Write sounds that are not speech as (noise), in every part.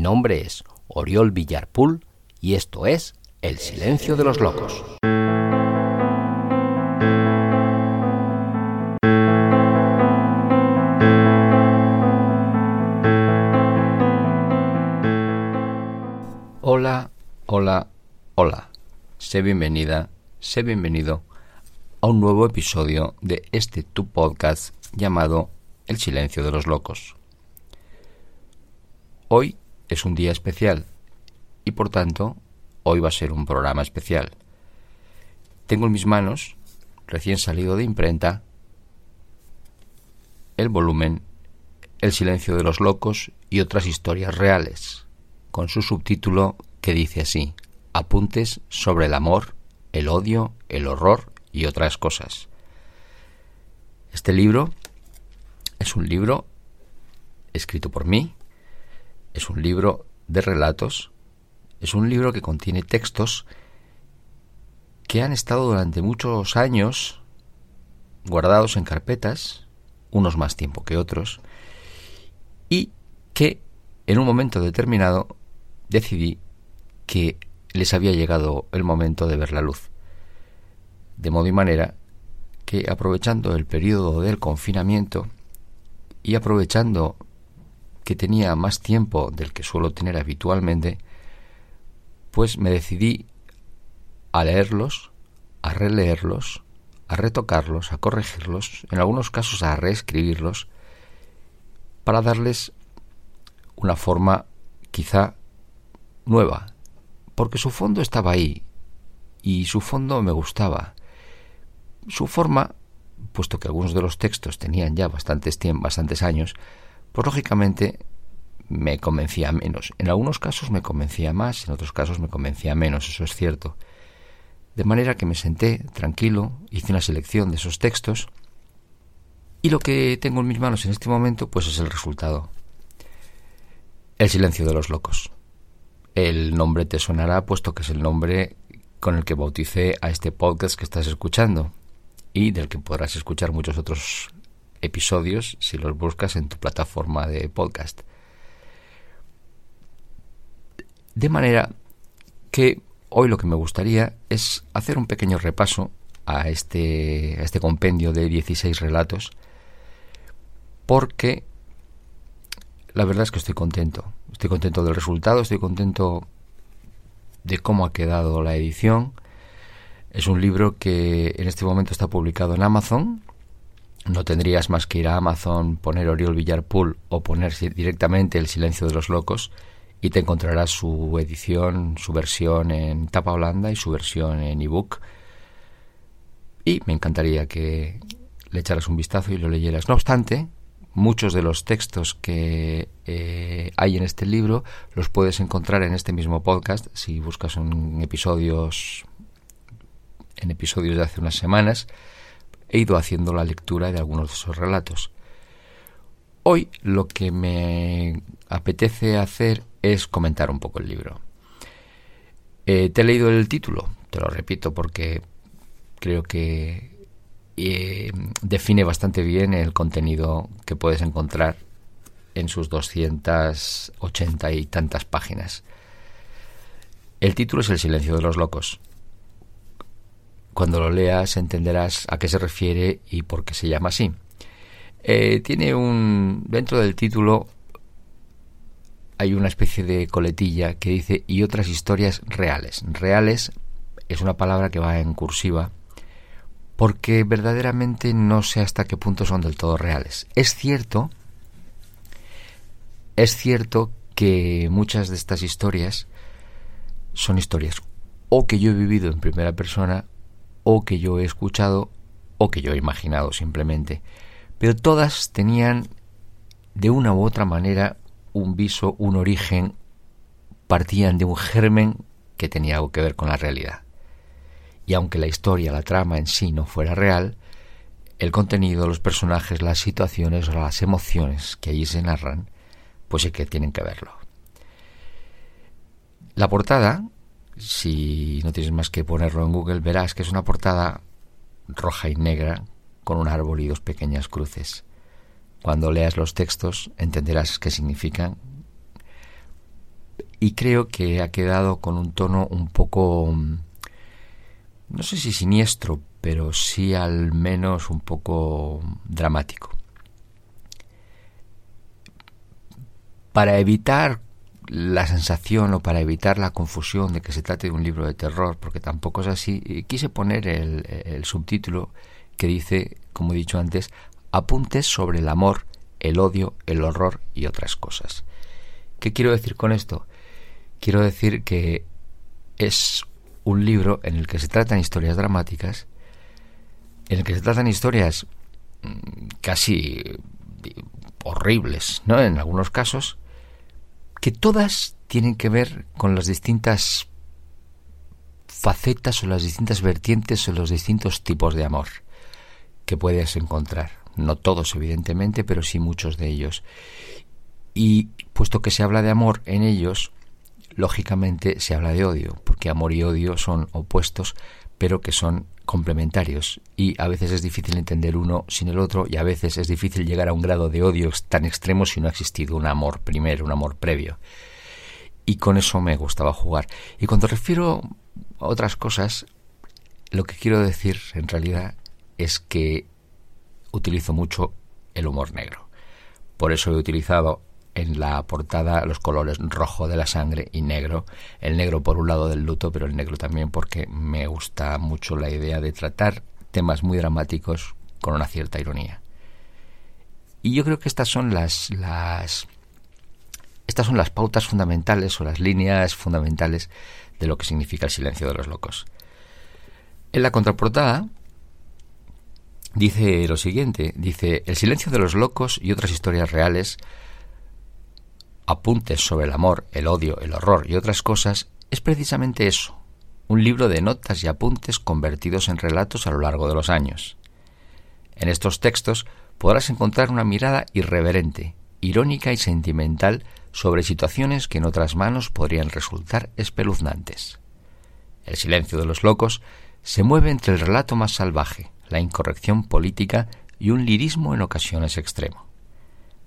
Mi nombre es Oriol Villarpool y esto es El Silencio de los Locos. Hola, hola, hola. Sé bienvenida, sé bienvenido a un nuevo episodio de este tu podcast llamado El silencio de los locos. Hoy es un día especial y por tanto hoy va a ser un programa especial. Tengo en mis manos, recién salido de imprenta, el volumen El silencio de los locos y otras historias reales, con su subtítulo que dice así, Apuntes sobre el amor, el odio, el horror y otras cosas. Este libro es un libro escrito por mí, es un libro de relatos, es un libro que contiene textos que han estado durante muchos años guardados en carpetas, unos más tiempo que otros, y que en un momento determinado decidí que les había llegado el momento de ver la luz. De modo y manera que aprovechando el periodo del confinamiento y aprovechando que tenía más tiempo del que suelo tener habitualmente, pues me decidí a leerlos, a releerlos, a retocarlos, a corregirlos, en algunos casos a reescribirlos, para darles una forma quizá nueva, porque su fondo estaba ahí y su fondo me gustaba. Su forma, puesto que algunos de los textos tenían ya bastantes, bastantes años, pues lógicamente me convencía menos. En algunos casos me convencía más, en otros casos me convencía menos, eso es cierto. De manera que me senté tranquilo, hice una selección de esos textos y lo que tengo en mis manos en este momento pues es el resultado. El silencio de los locos. El nombre te sonará puesto que es el nombre con el que bauticé a este podcast que estás escuchando y del que podrás escuchar muchos otros episodios si los buscas en tu plataforma de podcast. De manera que hoy lo que me gustaría es hacer un pequeño repaso a este, a este compendio de 16 relatos porque la verdad es que estoy contento. Estoy contento del resultado, estoy contento de cómo ha quedado la edición. Es un libro que en este momento está publicado en Amazon. No tendrías más que ir a Amazon, poner Oriol Villarpool o poner directamente El silencio de los locos y te encontrarás su edición, su versión en tapa holanda y su versión en ebook. Y me encantaría que le echaras un vistazo y lo leyeras. No obstante, muchos de los textos que eh, hay en este libro los puedes encontrar en este mismo podcast si buscas en episodios en episodios de hace unas semanas he ido haciendo la lectura de algunos de esos relatos hoy lo que me apetece hacer es comentar un poco el libro eh, te he leído el título te lo repito porque creo que eh, define bastante bien el contenido que puedes encontrar en sus 280 y tantas páginas. El título es El silencio de los locos. Cuando lo leas entenderás a qué se refiere y por qué se llama así. Eh, tiene un dentro del título hay una especie de coletilla que dice y otras historias reales. Reales es una palabra que va en cursiva porque verdaderamente no sé hasta qué punto son del todo reales. Es cierto, es cierto que muchas de estas historias son historias o que yo he vivido en primera persona, o que yo he escuchado, o que yo he imaginado simplemente. Pero todas tenían de una u otra manera un viso, un origen, partían de un germen que tenía algo que ver con la realidad y aunque la historia, la trama en sí no fuera real, el contenido, los personajes, las situaciones o las emociones que allí se narran, pues sí que tienen que verlo. La portada, si no tienes más que ponerlo en Google, verás que es una portada roja y negra con un árbol y dos pequeñas cruces. Cuando leas los textos entenderás qué significan, y creo que ha quedado con un tono un poco, no sé si siniestro, pero sí al menos un poco dramático. Para evitar la sensación o para evitar la confusión de que se trate de un libro de terror, porque tampoco es así, eh, quise poner el, subtítulo que dice, como he dicho antes, apuntes sobre el amor, el odio, el horror y otras cosas. ¿Qué quiero decir con esto? Quiero decir que es un libro en el que se tratan historias dramáticas, en el que se tratan historias mm, casi horribles, ¿no? En algunos casos, que todas tienen que ver con las distintas facetas o las distintas vertientes o los distintos tipos de amor que puedes encontrar. No todos, evidentemente, pero sí muchos de ellos. Y puesto que se habla de amor en ellos, lógicamente se habla de odio, porque amor y odio son opuestos, pero que son complementarios y a veces es difícil entender uno sin el otro y a veces es difícil llegar a un grado de odio tan extremo si no ha existido un amor primero, un amor previo. Y con eso me gustaba jugar. Y cuando refiero a otras cosas, lo que quiero decir en realidad es que utilizo mucho el humor negro. Por eso he utilizado en la portada los colores rojo de la sangre y negro. El negro por un lado del luto, pero el negro también porque me gusta mucho la idea de tratar temas muy dramáticos con una cierta ironía. Y yo creo que estas son las, las estas son las pautas fundamentales o las líneas fundamentales de lo que significa el silencio de los locos. En la contraportada dice lo siguiente, dice, El silencio de los locos y otras historias reales apuntes sobre el amor, el odio, el horror y otras cosas, es precisamente eso, un libro de notas y apuntes convertidos en relatos a lo largo de los años. En estos textos podrás encontrar una mirada irreverente, irónica y sentimental sobre situaciones que en otras manos podrían resultar espeluznantes. El silencio de los locos se mueve entre el relato más salvaje, la incorrección política y un lirismo en ocasiones extremo.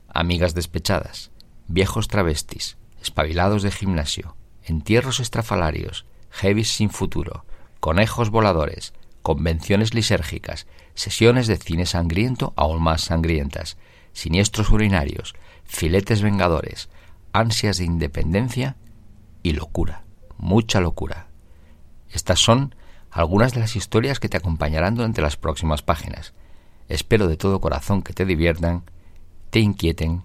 Amigas despechadas, viejos travestis, espabilados de gimnasio, entierros estrafalarios, heavies sin futuro, conejos voladores, convenciones lisérgicas, sesiones de cine sangriento aún más sangrientas, siniestros urinarios, filetes vengadores, ansias de independencia y locura, mucha locura. Estas son algunas de las historias que te acompañarán durante las próximas páginas. Espero de todo corazón que te diviertan, te inquieten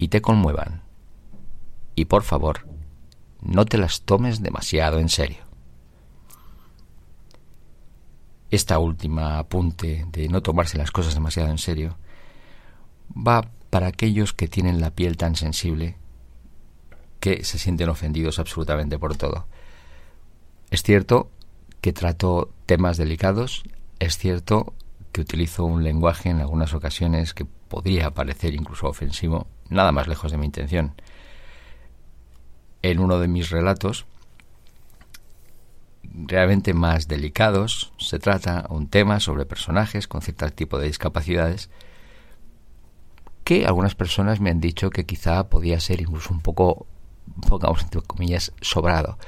y te conmuevan. Y por favor, no te las tomes demasiado en serio. Esta última apunte de no tomarse las cosas demasiado en serio va para aquellos que tienen la piel tan sensible que se sienten ofendidos absolutamente por todo. Es cierto que trato temas delicados, es cierto que utilizo un lenguaje en algunas ocasiones que podría parecer incluso ofensivo, nada más lejos de mi intención. En uno de mis relatos, realmente más delicados, se trata un tema sobre personajes con cierto tipo de discapacidades que algunas personas me han dicho que quizá podía ser incluso un poco, pongamos entre comillas, sobrado.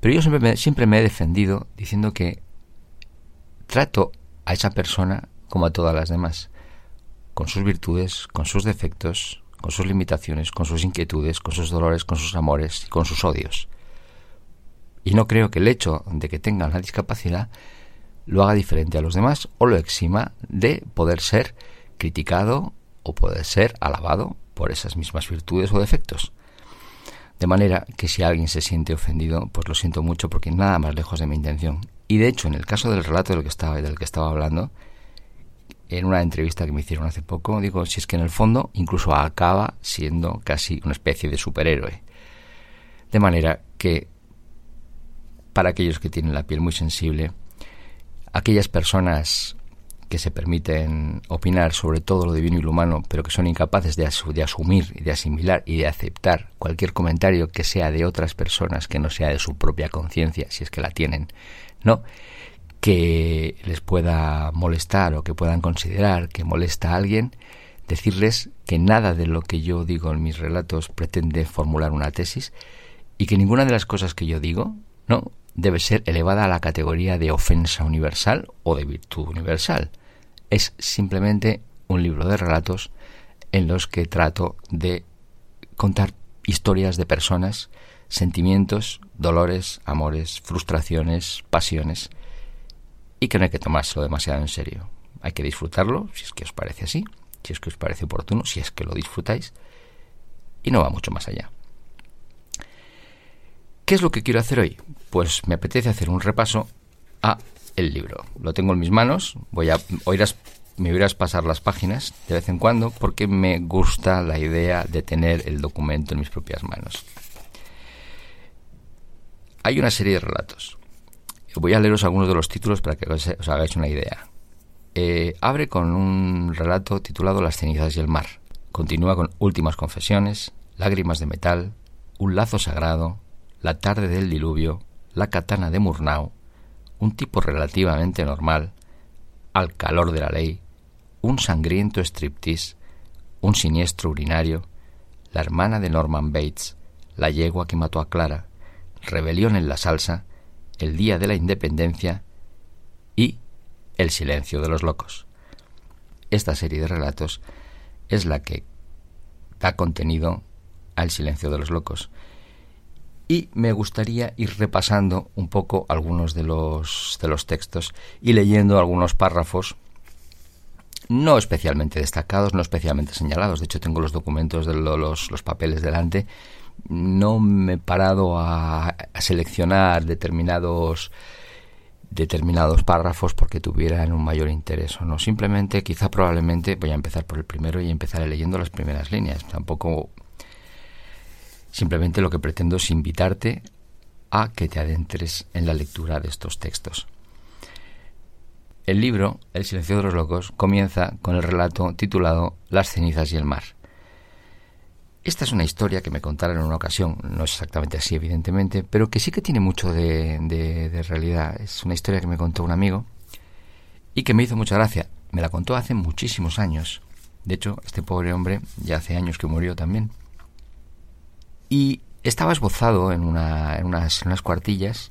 Pero yo siempre siempre me he defendido diciendo que trato a esa persona como a todas las demás, con sus virtudes, con sus defectos, con sus limitaciones, con sus inquietudes, con sus dolores, con sus amores, con sus odios. Y no creo que el hecho de que tenga una discapacidad lo haga diferente a los demás o lo exima de poder ser criticado o poder ser alabado por esas mismas virtudes o defectos. De manera que si alguien se siente ofendido, pues lo siento mucho porque nada más lejos de mi intención. Y de hecho, en el caso del relato del que estaba, del que estaba hablando, en una entrevista que me hicieron hace poco, digo, si es que en el fondo incluso acaba siendo casi una especie de superhéroe. De manera que, para aquellos que tienen la piel muy sensible, aquellas personas que se permiten opinar sobre todo lo divino y lo humano, pero que son incapaces de, de asumir de asimilar y de aceptar cualquier comentario que sea de otras personas, que no sea de su propia conciencia, si es que la tienen, ¿no? Que les pueda molestar o que puedan considerar que molesta a alguien, decirles que nada de lo que yo digo en mis relatos pretende formular una tesis y que ninguna de las cosas que yo digo, no, debe ser elevada a la categoría de ofensa universal o de virtud universal. Es simplemente un libro de relatos en los que trato de contar historias de personas, sentimientos, dolores, amores, frustraciones, pasiones, y que no hay que tomárselo demasiado en serio. Hay que disfrutarlo, si es que os parece así, si es que os parece oportuno, si es que lo disfrutáis, y no va mucho más allá. ¿Qué es lo que quiero hacer hoy? Pues me apetece hacer un repaso a el libro. Lo tengo en mis manos, voy a me oirás pasar las páginas de vez en cuando porque me gusta la idea de tener el documento en mis propias manos. Hay una serie de relatos. Voy a leeros algunos de los títulos para que os, hagáis una idea. Eh, abre con un relato titulado Las cenizas y el mar. Continúa con Últimas confesiones, Lágrimas de metal, Un lazo sagrado, la tarde del diluvio, la katana de Murnau, un tipo relativamente normal, al calor de la ley, un sangriento striptease, un siniestro urinario, la hermana de Norman Bates, la yegua que mató a Clara, rebelión en la salsa, el día de la independencia y el silencio de los locos. Esta serie de relatos es la que da contenido al silencio de los locos y me gustaría ir repasando un poco algunos de los, de los textos y leyendo algunos párrafos no especialmente destacados, no especialmente señalados. De hecho, tengo los documentos de los, los papeles delante. No me he parado a, seleccionar determinados determinados párrafos porque tuvieran un mayor interés o no. Simplemente, quizá probablemente, voy a empezar por el primero y empezaré leyendo las primeras líneas. Tampoco Simplemente lo que pretendo es invitarte a que te adentres en la lectura de estos textos. El libro, El silencio de los locos, comienza con el relato titulado Las cenizas y el mar. Esta es una historia que me contaron en una ocasión, no es exactamente así evidentemente, pero que sí que tiene mucho de, de realidad. Es una historia que me contó un amigo y que me hizo mucha gracia. Me la contó hace muchísimos años. De hecho, este pobre hombre ya hace años que murió también. Y estaba esbozado en, una, en, unas, unas cuartillas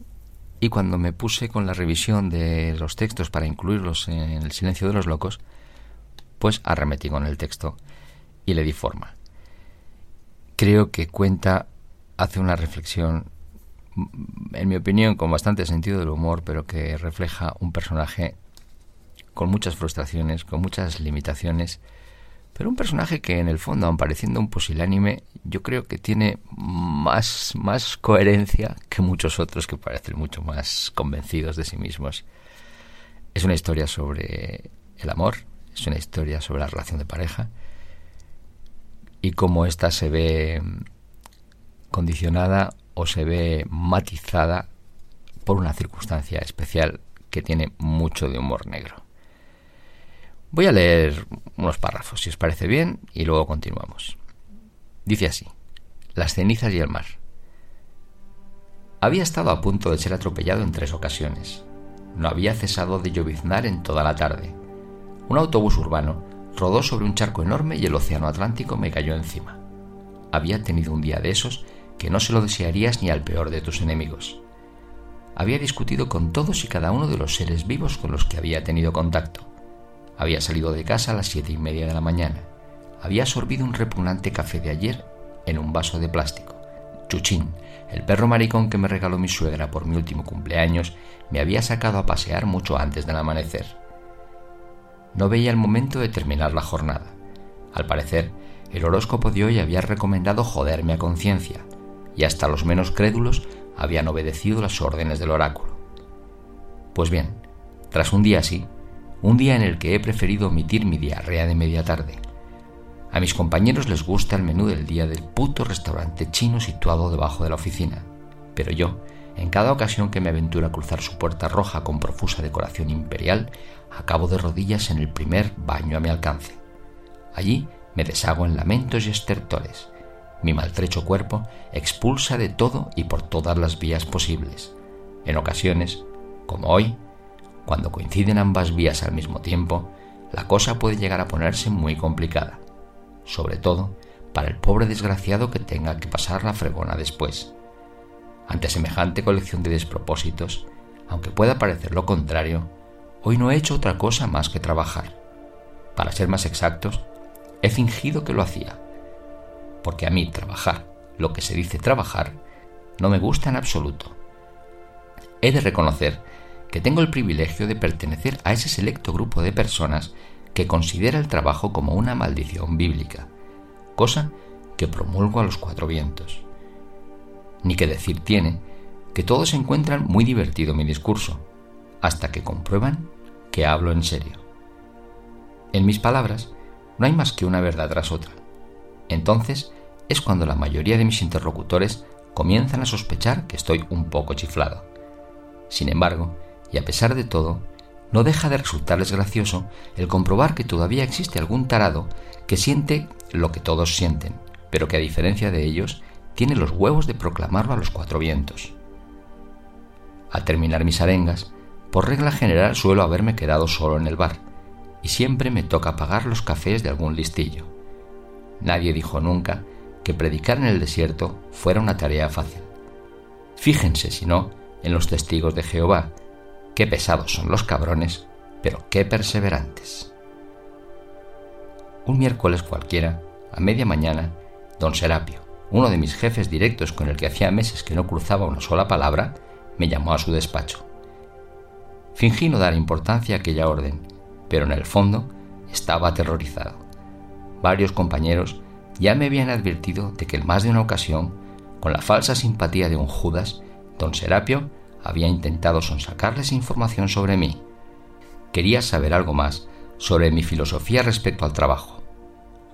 y cuando me puse con la revisión de los textos para incluirlos en el silencio de los locos, pues arremetí con el texto y le di forma. Creo que cuenta, hace una reflexión, en mi opinión, con bastante sentido del humor, pero que refleja un personaje con muchas frustraciones, con muchas limitaciones, pero un personaje que en el fondo, aun pareciendo un pusilánime, yo creo que tiene más, más coherencia que muchos otros que parecen mucho más convencidos de sí mismos. Es una historia sobre el amor, es una historia sobre la relación de pareja y cómo ésta se ve condicionada o se ve matizada por una circunstancia especial que tiene mucho de humor negro. Voy a leer unos párrafos, si os parece bien, y luego continuamos. Dice así, Las cenizas y el mar. Había estado a punto de ser atropellado en tres ocasiones. No había cesado de lloviznar en toda la tarde. Un autobús urbano rodó sobre un charco enorme y el océano Atlántico me cayó encima. Había tenido un día de esos que no se lo desearías ni al peor de tus enemigos. Había discutido con todos y cada uno de los seres vivos con los que había tenido contacto había salido de casa a las siete y media de la mañana. Había sorbido un repugnante café de ayer en un vaso de plástico. Chuchín, el perro maricón que me regaló mi suegra por mi último cumpleaños, me había sacado a pasear mucho antes del amanecer. No veía el momento de terminar la jornada. Al parecer, el horóscopo de hoy había recomendado joderme a conciencia, y hasta los menos crédulos habían obedecido las órdenes del oráculo. Pues bien, tras un día así, un día en el que he preferido omitir mi diarrea de media tarde. A mis compañeros les gusta el menú del día del puto restaurante chino situado debajo de la oficina, pero yo, en cada ocasión que me aventuro a cruzar su puerta roja con profusa decoración imperial, acabo de rodillas en el primer baño a mi alcance. Allí me deshago en lamentos y estertores. Mi maltrecho cuerpo expulsa de todo y por todas las vías posibles. En ocasiones, como hoy, cuando coinciden ambas vías al mismo tiempo, la cosa puede llegar a ponerse muy complicada, sobre todo para el pobre desgraciado que tenga que pasar la fregona después. Ante semejante colección de despropósitos, aunque pueda parecer lo contrario, hoy no he hecho otra cosa más que trabajar. Para ser más exactos, he fingido que lo hacía, porque a mí trabajar, lo que se dice trabajar, no me gusta en absoluto. He de reconocer que tengo el privilegio de pertenecer a ese selecto grupo de personas que considera el trabajo como una maldición bíblica, cosa que promulgo a los cuatro vientos. Ni que decir tiene que todos encuentran muy divertido mi discurso, hasta que comprueban que hablo en serio. En mis palabras no hay más que una verdad tras otra. Entonces es cuando la mayoría de mis interlocutores comienzan a sospechar que estoy un poco chiflado. Sin embargo, y a pesar de todo, no deja de resultarles gracioso el comprobar que todavía existe algún tarado que siente lo que todos sienten, pero que a diferencia de ellos, tiene los huevos de proclamarlo a los cuatro vientos. Al terminar mis arengas, por regla general suelo haberme quedado solo en el bar, y siempre me toca pagar los cafés de algún listillo. Nadie dijo nunca que predicar en el desierto fuera una tarea fácil. Fíjense, si no, en los testigos de Jehová, Qué pesados son los cabrones, pero qué perseverantes. Un miércoles cualquiera, a media mañana, don Serapio, uno de mis jefes directos con el que hacía meses que no cruzaba una sola palabra, me llamó a su despacho. Fingí no dar importancia a aquella orden, pero en el fondo estaba aterrorizado. Varios compañeros ya me habían advertido de que en más de una ocasión, con la falsa simpatía de un Judas, don Serapio había intentado sonsacarles información sobre mí. Quería saber algo más sobre mi filosofía respecto al trabajo.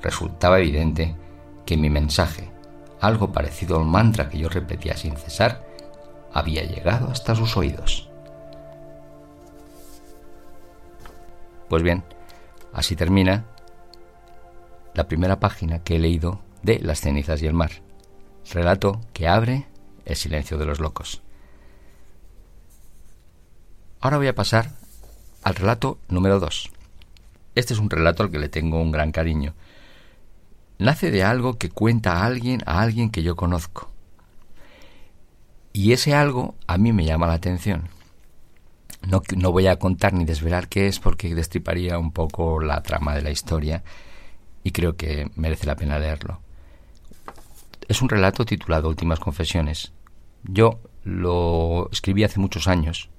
Resultaba evidente que mi mensaje, algo parecido al mantra que yo repetía sin cesar, había llegado hasta sus oídos. Pues bien, así termina la primera página que he leído de Las cenizas y el mar, relato que abre el silencio de los locos. Ahora voy a pasar al relato número 2. Este es un relato al que le tengo un gran cariño. Nace de algo que cuenta alguien, a alguien que yo conozco. Y ese algo a mí me llama la atención. No, no voy a contar ni desvelar qué es porque destriparía un poco la trama de la historia y creo que merece la pena leerlo. Es un relato titulado Últimas Confesiones. Yo lo escribí hace muchos años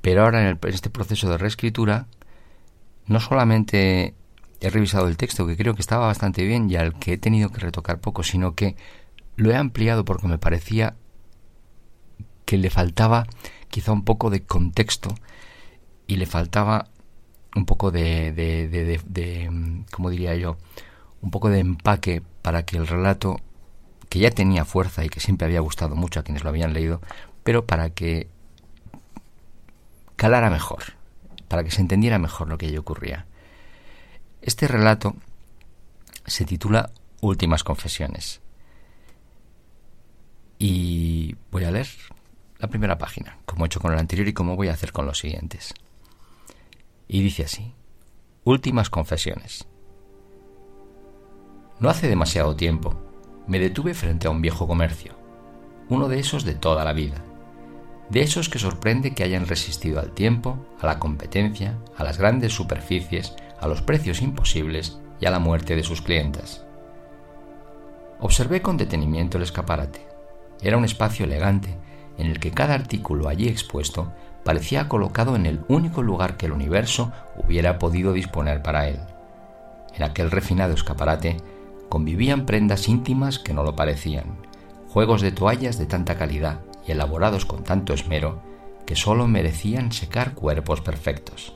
pero ahora en, este proceso de reescritura, no solamente he revisado el texto, que creo que estaba bastante bien y al que he tenido que retocar poco, sino que lo he ampliado porque me parecía que le faltaba quizá un poco de contexto y le faltaba un poco de, de, de, de, ¿cómo diría yo? Un poco de empaque para que el relato, que ya tenía fuerza y que siempre había gustado mucho a quienes lo habían leído, pero para que calara mejor, para que se entendiera mejor lo que allí ocurría. Este relato se titula Últimas Confesiones. Y voy a leer la primera página, como he hecho con el anterior y como voy a hacer con los siguientes. Y dice así, Últimas Confesiones. No hace demasiado tiempo me detuve frente a un viejo comercio, uno de esos de toda la vida de esos que sorprende que hayan resistido al tiempo, a la competencia, a las grandes superficies, a los precios imposibles y a la muerte de sus clientes. Observé con detenimiento el escaparate. Era un espacio elegante en el que cada artículo allí expuesto parecía colocado en el único lugar que el universo hubiera podido disponer para él. En aquel refinado escaparate convivían prendas íntimas que no lo parecían, juegos de toallas de tanta calidad, elaborados con tanto esmero que sólo merecían secar cuerpos perfectos.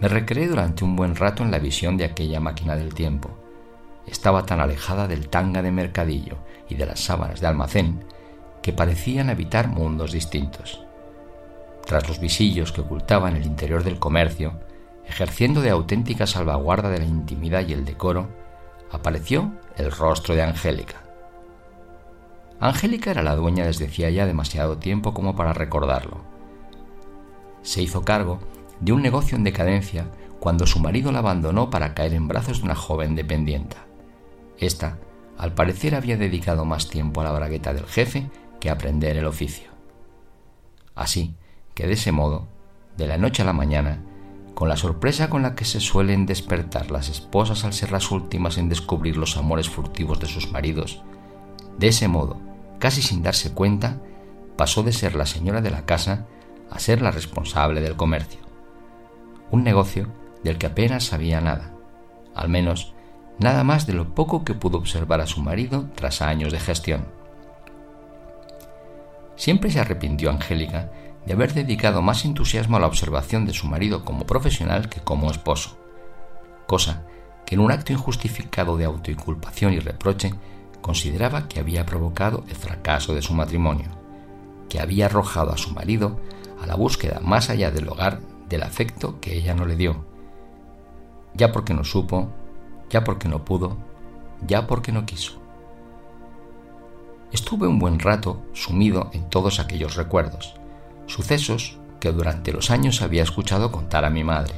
Me recreé durante un buen rato en la visión de aquella máquina del tiempo. Estaba tan alejada del tanga de mercadillo y de las sábanas de almacén que parecían habitar mundos distintos. Tras los visillos que ocultaban el interior del comercio, ejerciendo de auténtica salvaguarda de la intimidad y el decoro, apareció el rostro de Angélica. Angélica era la dueña desde hacía ya demasiado tiempo como para recordarlo. Se hizo cargo de un negocio en decadencia cuando su marido la abandonó para caer en brazos de una joven dependienta. Esta al parecer había dedicado más tiempo a la bragueta del jefe que aprender el oficio. Así que de ese modo, de la noche a la mañana, con la sorpresa con la que se suelen despertar las esposas al ser las últimas en descubrir los amores furtivos de sus maridos, de ese modo, casi sin darse cuenta, pasó de ser la señora de la casa a ser la responsable del comercio. Un negocio del que apenas sabía nada, al menos nada más de lo poco que pudo observar a su marido tras años de gestión. Siempre se arrepintió Angélica de haber dedicado más entusiasmo a la observación de su marido como profesional que como esposo, cosa que en un acto injustificado de autoinculpación y reproche consideraba que había provocado el fracaso de su matrimonio, que había arrojado a su marido a la búsqueda más allá del hogar del afecto que ella no le dio, ya porque no supo, ya porque no pudo, ya porque no quiso. Estuve un buen rato sumido en todos aquellos recuerdos, sucesos que durante los años había escuchado contar a mi madre,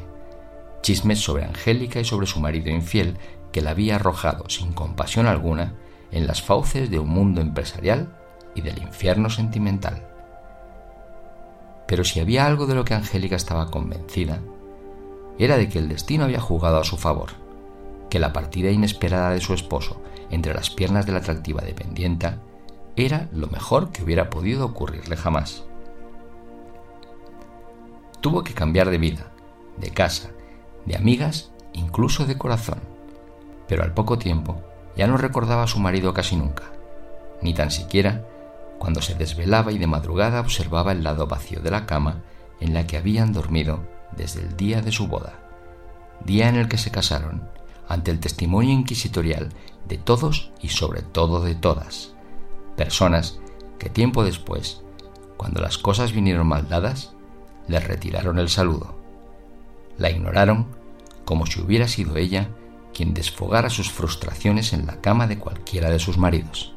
chismes sobre Angélica y sobre su marido infiel que la había arrojado sin compasión alguna en las fauces de un mundo empresarial y del infierno sentimental. Pero si había algo de lo que Angélica estaba convencida, era de que el destino había jugado a su favor, que la partida inesperada de su esposo entre las piernas de la atractiva dependienta era lo mejor que hubiera podido ocurrirle jamás. Tuvo que cambiar de vida, de casa, de amigas, incluso de corazón, pero al poco tiempo ya no recordaba a su marido casi nunca, ni tan siquiera cuando se desvelaba y de madrugada observaba el lado vacío de la cama en la que habían dormido desde el día de su boda, día en el que se casaron, ante el testimonio inquisitorial de todos y sobre todo de todas, personas que tiempo después, cuando las cosas vinieron mal dadas, les retiraron el saludo. La ignoraron como si hubiera sido ella quien desfogara sus frustraciones en la cama de cualquiera de sus maridos.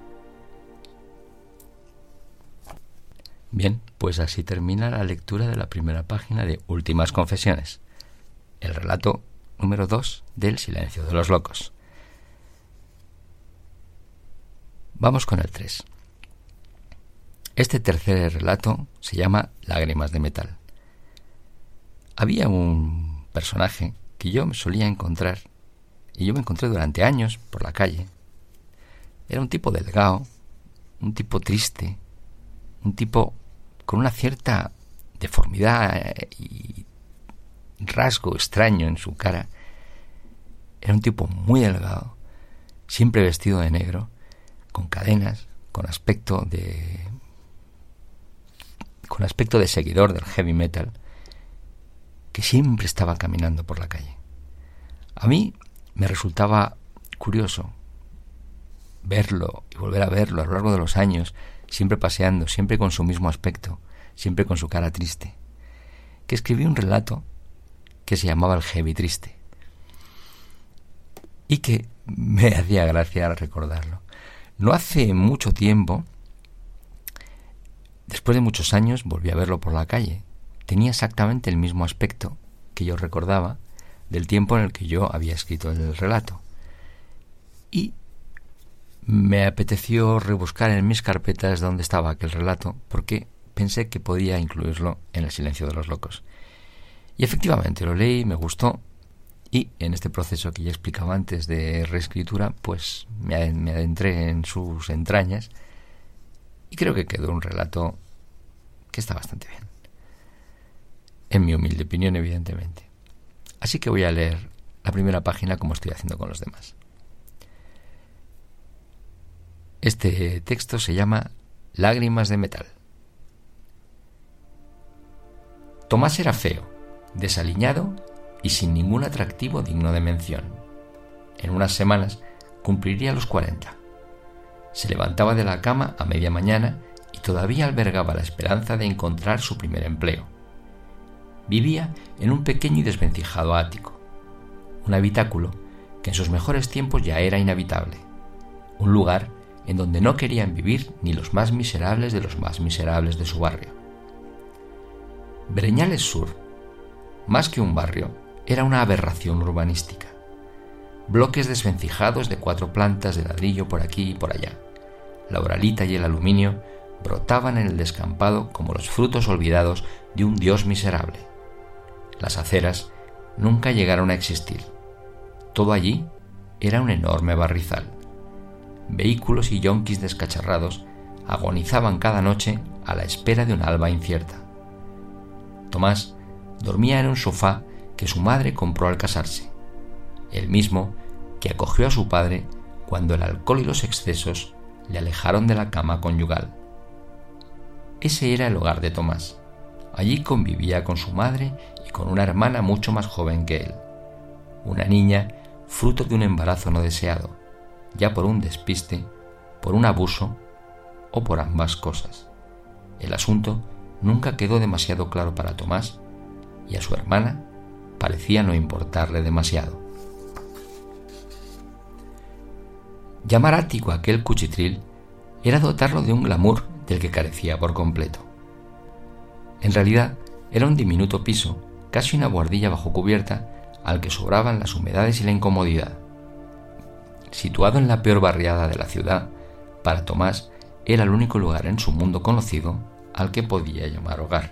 Bien, pues así termina la lectura de la primera página de Últimas Confesiones, el relato número 2 del Silencio de los Locos. Vamos con el 3. Este tercer relato se llama Lágrimas de Metal. Había un personaje que yo me solía encontrar, y yo me encontré durante años por la calle. Era un tipo delgado, un tipo triste, un tipo con una cierta deformidad y rasgo extraño en su cara. Era un tipo muy delgado, siempre vestido de negro, con cadenas, con aspecto de con aspecto de seguidor del heavy metal, que siempre estaba caminando por la calle. A mí me resultaba curioso verlo y volver a verlo a lo largo de los años, siempre paseando, siempre con su mismo aspecto, siempre con su cara triste, que escribí un relato que se llamaba El Heavy Triste y que me (laughs) hacía gracia recordarlo. No hace mucho tiempo, después de muchos años, volví a verlo por la calle. Tenía exactamente el mismo aspecto que yo recordaba del tiempo en el que yo había escrito el relato. Y me apeteció rebuscar en mis carpetas dónde estaba aquel relato, porque pensé que podía incluirlo en El silencio de los locos. Y efectivamente lo leí, me gustó, y en este proceso que ya explicaba antes de reescritura, pues me adentré en sus entrañas y creo que quedó un relato que está bastante bien. En mi humilde opinión, evidentemente. Así que voy a leer la primera página como estoy haciendo con los demás. Este texto se llama Lágrimas de Metal. Tomás era feo, desaliñado y sin ningún atractivo digno de mención. En unas semanas cumpliría los 40. Se levantaba de la cama a media mañana y todavía albergaba la esperanza de encontrar su primer empleo. Vivía en un pequeño y desvencijado ático, un habitáculo que en sus mejores tiempos ya era inhabitable, un lugar en donde no querían vivir ni los más miserables de los más miserables de su barrio. Breñales Sur, más que un barrio, era una aberración urbanística. bloques desvencijados de cuatro plantas de ladrillo por aquí y por allá. La oralita y el aluminio brotaban en el descampado como los frutos olvidados de un dios miserable. Las aceras nunca llegaron a existir. Todo allí era un enorme barrizal. Vehículos y yonquis descacharrados agonizaban cada noche a la espera de un alba incierta. Tomás dormía en un sofá que su madre compró al casarse, el mismo que acogió a su padre cuando el alcohol y los excesos le alejaron de la cama conyugal. Ese era el hogar de Tomás. Allí convivía con su madre y con una hermana mucho más joven que él, una niña fruto de un embarazo no deseado, ya por un despiste, por un abuso o por ambas cosas. El asunto nunca quedó demasiado claro para Tomás y a su hermana parecía no importarle demasiado. Llamar ático a aquel cuchitril era dotarlo de un glamour del que carecía por completo. En realidad, era un diminuto piso, casi una guardilla bajo cubierta, al que sobraban las humedades y la incomodidad. Situado en la peor barriada de la ciudad, para Tomás era el único lugar en su mundo conocido al que podía llamar hogar.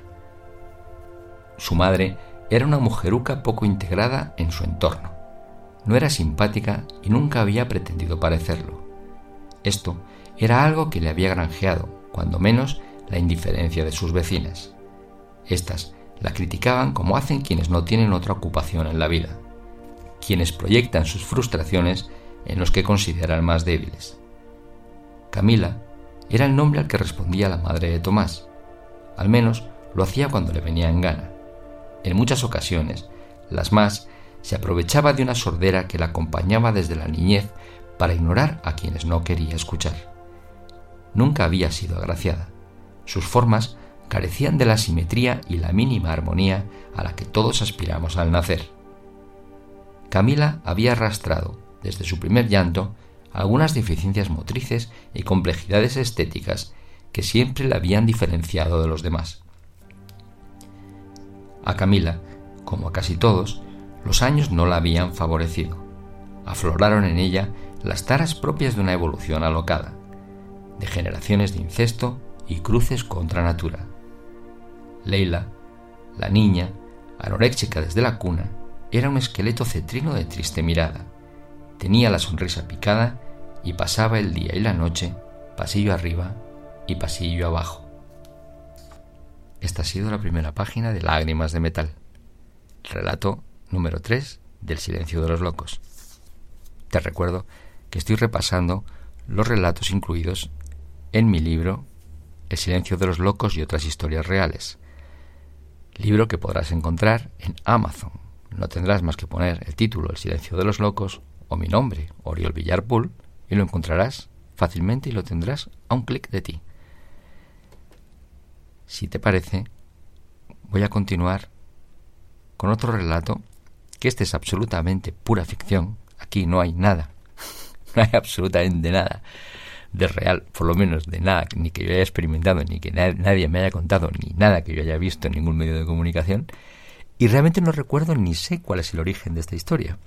Su madre era una mujeruca poco integrada en su entorno. No era simpática y nunca había pretendido parecerlo. Esto era algo que le había granjeado, cuando menos, la indiferencia de sus vecinas. Estas la criticaban como hacen quienes no tienen otra ocupación en la vida, quienes proyectan sus frustraciones en los que consideran más débiles. Camila era el nombre al que respondía la madre de Tomás. Al menos lo hacía cuando le venía en gana. En muchas ocasiones, las más se aprovechaba de una sordera que la acompañaba desde la niñez para ignorar a quienes no quería escuchar. Nunca había sido agraciada. Sus formas carecían de la simetría y la mínima armonía a la que todos aspiramos al nacer. Camila había arrastrado, desde su primer llanto, algunas deficiencias motrices y complejidades estéticas que siempre la habían diferenciado de los demás. A Camila, como a casi todos, los años no la habían favorecido. Afloraron en ella las taras propias de una evolución alocada, de generaciones de incesto y cruces contra natura. Leila, la niña, anoréxica desde la cuna, era un esqueleto cetrino de triste mirada. Tenía la sonrisa picada y pasaba el día y la noche pasillo arriba y pasillo abajo. Esta ha sido la primera página de Lágrimas de Metal, relato número 3 del Silencio de los Locos. Te recuerdo que estoy repasando los relatos incluidos en mi libro El Silencio de los Locos y otras historias reales, libro que podrás encontrar en Amazon. No tendrás más que poner el título El Silencio de los Locos o mi nombre, Oriol Villarpool, y lo encontrarás fácilmente y lo tendrás a un clic de ti. Si te parece, voy a continuar con otro relato, que este es absolutamente pura ficción. Aquí no hay nada, (laughs) no hay absolutamente nada de real, por lo menos de nada, ni que yo haya experimentado, ni que nadie me haya contado, ni nada que yo haya visto en ningún medio de comunicación. Y realmente no recuerdo ni sé cuál es el origen de esta historia.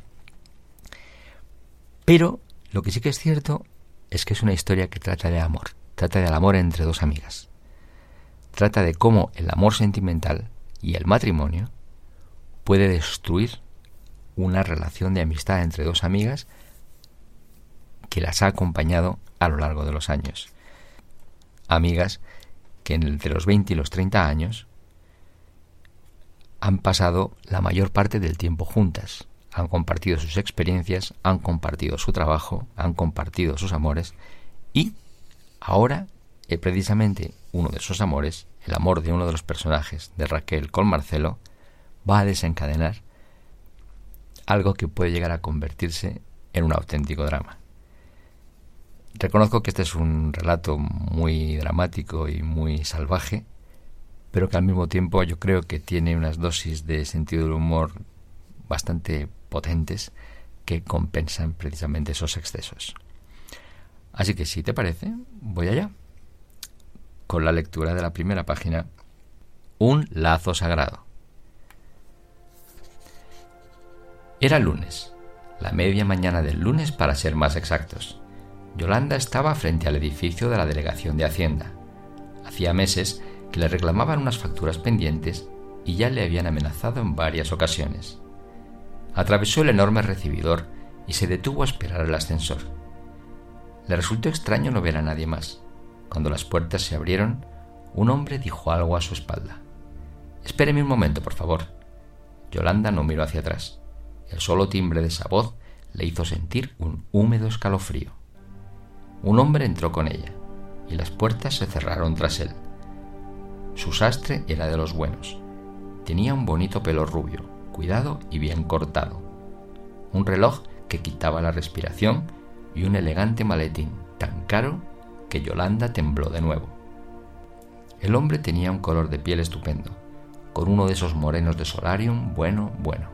Pero lo que sí que es cierto es que es una historia que trata de amor, trata del amor entre dos amigas. Trata de cómo el amor sentimental y el matrimonio puede destruir una relación de amistad entre dos amigas que las ha acompañado a lo largo de los años. Amigas que entre los 20 y los 30 años han pasado la mayor parte del tiempo juntas, han compartido sus experiencias, han compartido su trabajo, han compartido sus amores y ahora eh, precisamente uno de esos amores, el amor de uno de los personajes de Raquel con Marcelo, va a desencadenar algo que puede llegar a convertirse en un auténtico drama. Reconozco que este es un relato muy dramático y muy salvaje, pero que al mismo tiempo yo creo que tiene unas dosis de sentido del humor bastante potentes que compensan precisamente esos excesos. Así que si te parece, voy allá con la lectura de la primera página, Un lazo sagrado. Era lunes. la media mañana del lunes para ser más exactos. Yolanda estaba frente al edificio de la Delegación de Hacienda. Hacía meses que le reclamaban unas facturas pendientes y ya le habían amenazado en varias ocasiones. Atravesó el enorme recibidor y se detuvo a esperar el ascensor. Le resultó extraño no ver a nadie más. Cuando las puertas se abrieron, un hombre dijo algo a su espalda. Espéreme un momento, por favor. Yolanda no miró hacia atrás. El solo timbre de esa voz le hizo sentir un húmedo escalofrío. Un hombre entró con ella, y las puertas se cerraron tras él. Su sastre era de los buenos. Tenía un bonito pelo rubio, cuidado y bien cortado. Un reloj que quitaba la respiración y un elegante maletín tan caro que Yolanda tembló de nuevo. El hombre tenía un color de piel estupendo, con uno de esos morenos de solarium bueno, bueno.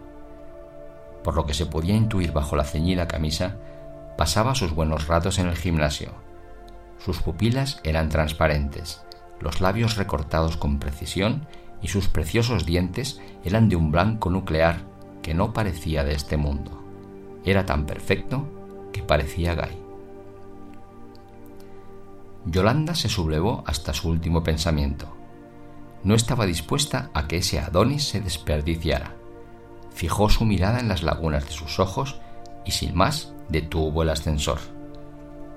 Por lo que se podía intuir bajo la ceñida camisa, pasaba sus buenos ratos en el gimnasio. Sus pupilas eran transparentes, los labios recortados con precisión y sus preciosos dientes eran de un blanco nuclear que no parecía de este mundo. Era tan perfecto que parecía Guy. Yolanda se sublevó hasta su último pensamiento. No estaba dispuesta a que ese Adonis se desperdiciara. Fijó su mirada en las lagunas de sus ojos y sin más detuvo el ascensor.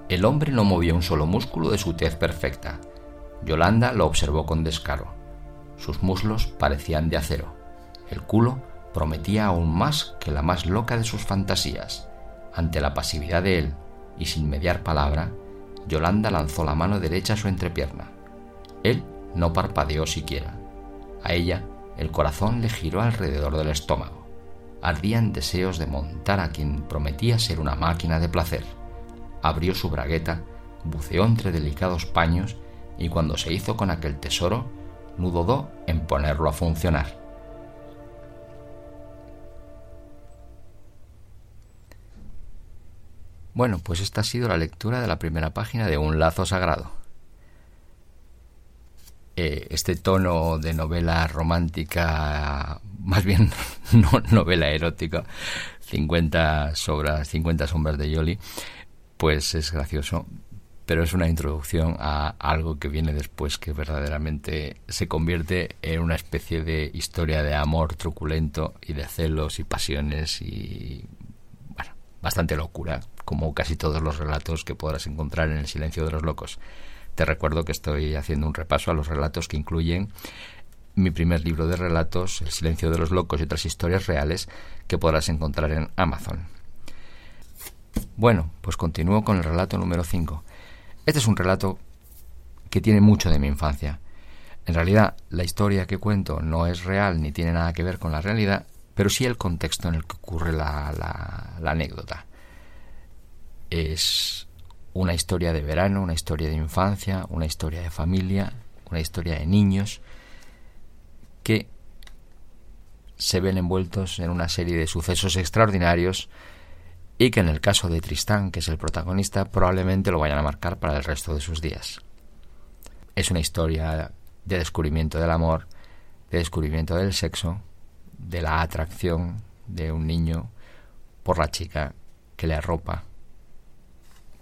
El hombre no movía un solo músculo de su tez perfecta. Yolanda lo observó con descaro. Sus muslos parecían de acero. El culo prometía aún más que la más loca de sus fantasías. Ante la pasividad de él, y sin mediar palabra, Yolanda lanzó la mano derecha a su entrepierna. Él no parpadeó siquiera. A ella el corazón le giró alrededor del estómago. Ardían deseos de montar a quien prometía ser una máquina de placer. Abrió su bragueta, buceó entre delicados paños y cuando se hizo con aquel tesoro, no dudó en ponerlo a funcionar. Bueno, pues esta ha sido la lectura de la primera página de Un lazo sagrado. Eh, este tono de novela romántica, más bien (laughs) no novela erótica, 50 sobras, 50 sombras de Yoli, pues es gracioso, pero es una introducción a algo que viene después que verdaderamente se convierte en una especie de historia de amor truculento y de celos y pasiones y bueno, bastante locura como casi todos los relatos que podrás encontrar en El silencio de los locos. Te recuerdo que estoy haciendo un repaso a los relatos que incluyen mi primer libro de relatos, El silencio de los locos y otras historias reales, que podrás encontrar en Amazon. Bueno, pues continúo con el relato número 5. Este es un relato que tiene mucho de mi infancia. En realidad, la historia que cuento no es real ni tiene nada que ver con la realidad, pero sí el contexto en el que ocurre la, la anécdota es una historia de verano, una historia de infancia, una historia de familia, una historia de niños que se ven envueltos en una serie de sucesos extraordinarios y que en el caso de Tristán, que es el protagonista, probablemente lo vayan a marcar para el resto de sus días. Es una historia de descubrimiento del amor, de descubrimiento del sexo, de la atracción de un niño por la chica que le arropa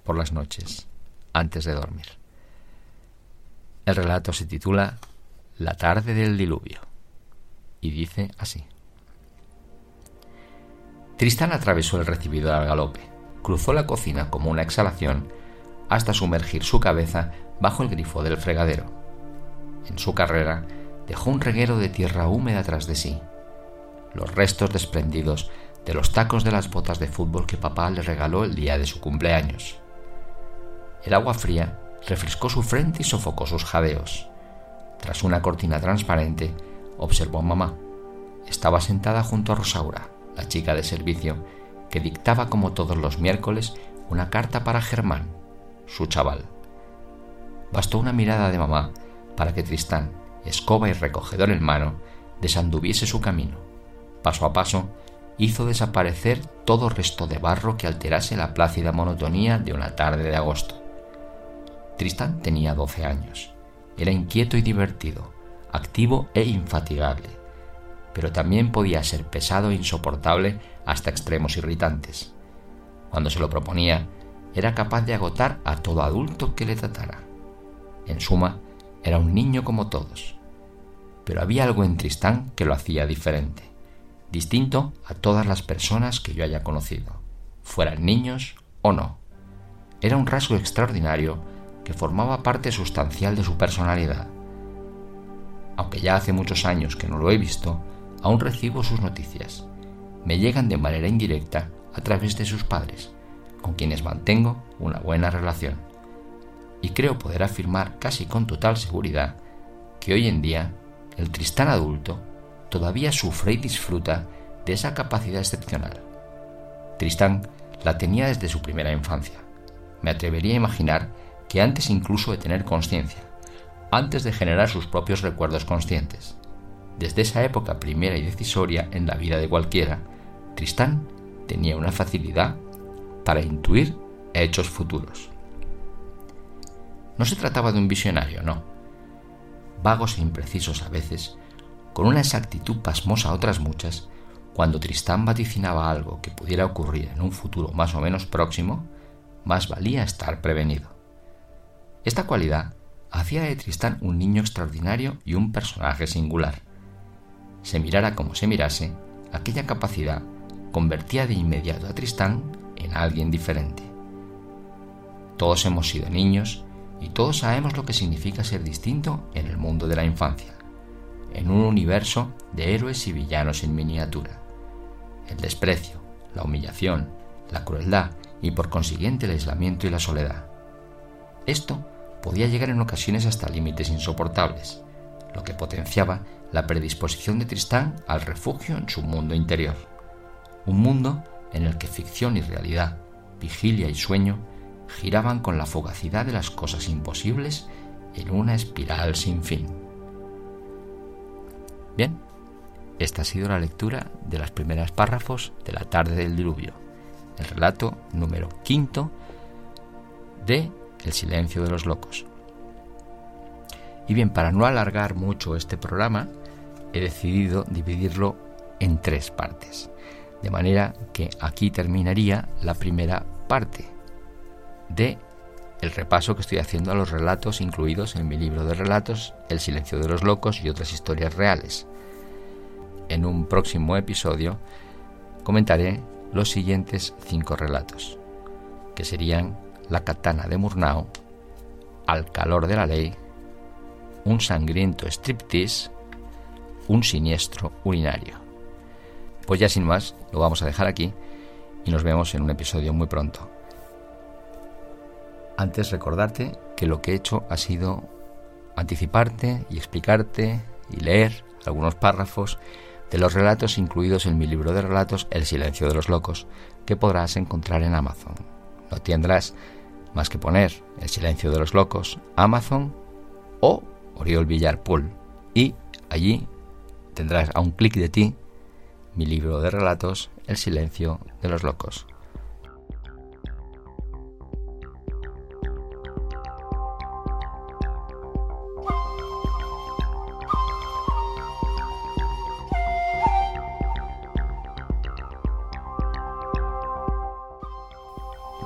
por las noches, antes de dormir. El relato se titula La tarde del diluvio y dice así. Tristán atravesó el recibidor al galope, cruzó la cocina como una exhalación hasta sumergir su cabeza bajo el grifo del fregadero. En su carrera dejó un reguero de tierra húmeda tras de sí, los restos desprendidos de los tacos de las botas de fútbol que papá le regaló el día de su cumpleaños. El agua fría refrescó su frente y sofocó sus jadeos. Tras una cortina transparente, observó a mamá. Estaba sentada junto a Rosaura, la chica de servicio, que dictaba como todos los miércoles una carta para Germán, su chaval. Bastó una mirada de mamá para que Tristán, escoba y recogedor en mano, desanduviese su camino. Paso a paso, hizo desaparecer todo resto de barro que alterase la plácida monotonía de una tarde de agosto. Tristán tenía 12 años. Era inquieto y divertido, activo e infatigable, pero también podía ser pesado e insoportable hasta extremos irritantes. cuando se lo proponía, era capaz de agotar a todo adulto que le tratara. En suma, era un niño como todos. Pero había algo en Tristán que lo hacía diferente, distinto a todas las personas que yo haya conocido, fueran niños o no. Era un rasgo extraordinario que formaba parte sustancial de su personalidad. Aunque ya hace muchos años que no lo he visto, aún recibo sus noticias. Me llegan de manera indirecta a través de sus padres, con quienes mantengo una buena relación. Y creo poder afirmar casi con total seguridad que hoy en día el Tristán adulto todavía sufre y disfruta de esa capacidad excepcional. Tristán la tenía desde su primera infancia. Me atrevería a imaginar que antes incluso de tener conciencia, antes de generar sus propios recuerdos conscientes. Desde esa época primera y decisoria en la vida de cualquiera, Tristán tenía una facilidad para intuir hechos futuros. No se trataba de un visionario, no. Vagos e imprecisos a veces, con una exactitud pasmosa otras muchas, cuando Tristán vaticinaba algo que pudiera ocurrir en un futuro más o menos próximo, más valía estar prevenido. Esta cualidad hacía de Tristán un niño extraordinario y un personaje singular. Se mirara como se mirase, aquella capacidad convertía de inmediato a Tristán en alguien diferente. Todos hemos sido niños y todos sabemos lo que significa ser distinto en el mundo de la infancia, en un universo de héroes y villanos en miniatura el desprecio, la humillación, la crueldad y por consiguiente el aislamiento y la soledad. Esto podía llegar en ocasiones hasta límites insoportables, lo que potenciaba la predisposición de Tristán al refugio en su mundo interior, un mundo en el que ficción y realidad, vigilia y sueño giraban con la fugacidad de las cosas imposibles en una espiral sin fin. Bien, esta ha sido la lectura de las primeras párrafos de La tarde del diluvio, el relato número quinto de El silencio de los locos. Y bien, para no alargar mucho este programa, he decidido dividirlo en tres partes, de manera que aquí terminaría la primera parte de el repaso que estoy haciendo a los relatos incluidos en mi libro de relatos El silencio de los locos y otras historias reales en un próximo episodio comentaré los siguientes cinco relatos, que serían La katana de Murnau, Al calor de la ley, Un sangriento striptease, Un siniestro urinario. Pues ya sin más, lo vamos a dejar aquí y nos vemos en un episodio muy pronto. Antes recordarte que lo que he hecho ha sido anticiparte y explicarte y leer algunos párrafos de los relatos incluidos en mi libro de relatos El silencio de los locos, que podrás encontrar en Amazon. No tendrás más que poner El silencio de los locos, Amazon o Oriol Villar Pool, y allí tendrás a un clic de ti mi libro de relatos El silencio de los locos.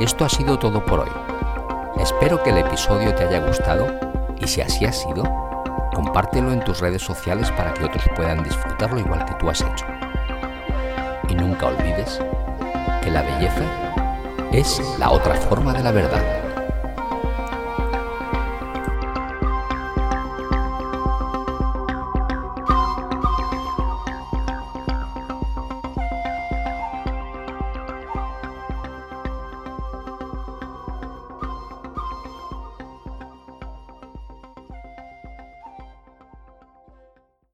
Esto ha sido todo por hoy. Espero que el episodio te haya gustado y si así ha sido, compártelo en tus redes sociales para que otros puedan disfrutarlo igual que tú has hecho. Y nunca olvides que la belleza es la otra forma de la verdad.